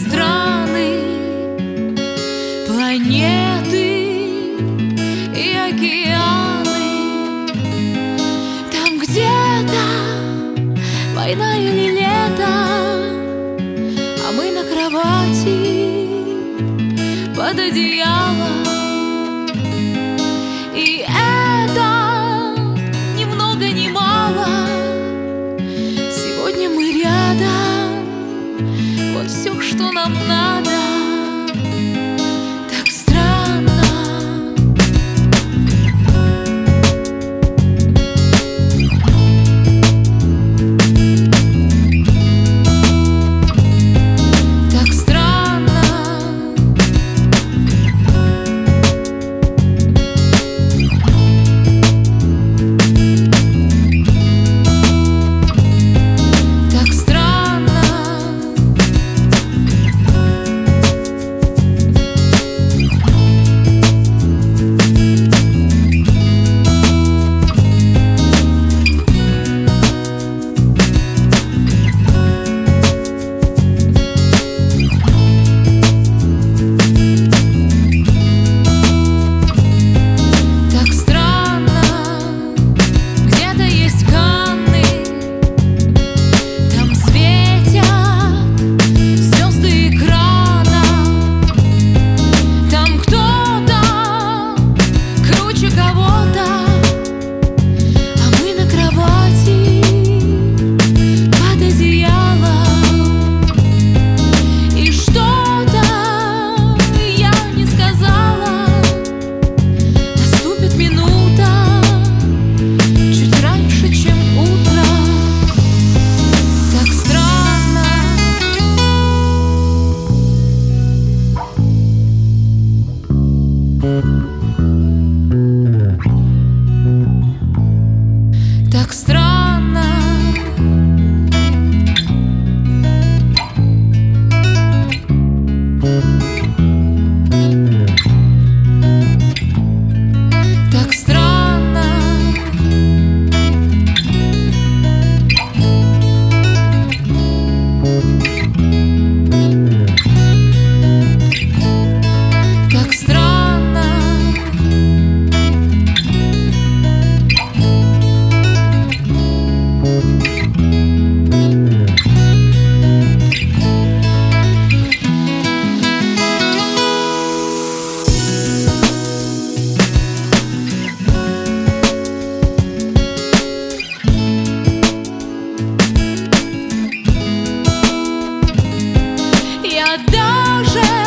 страны, планеты и океаны. Там где-то война или лето, а мы на кровати под одеялом. Сегодня мы рядом все, что нам надо. уже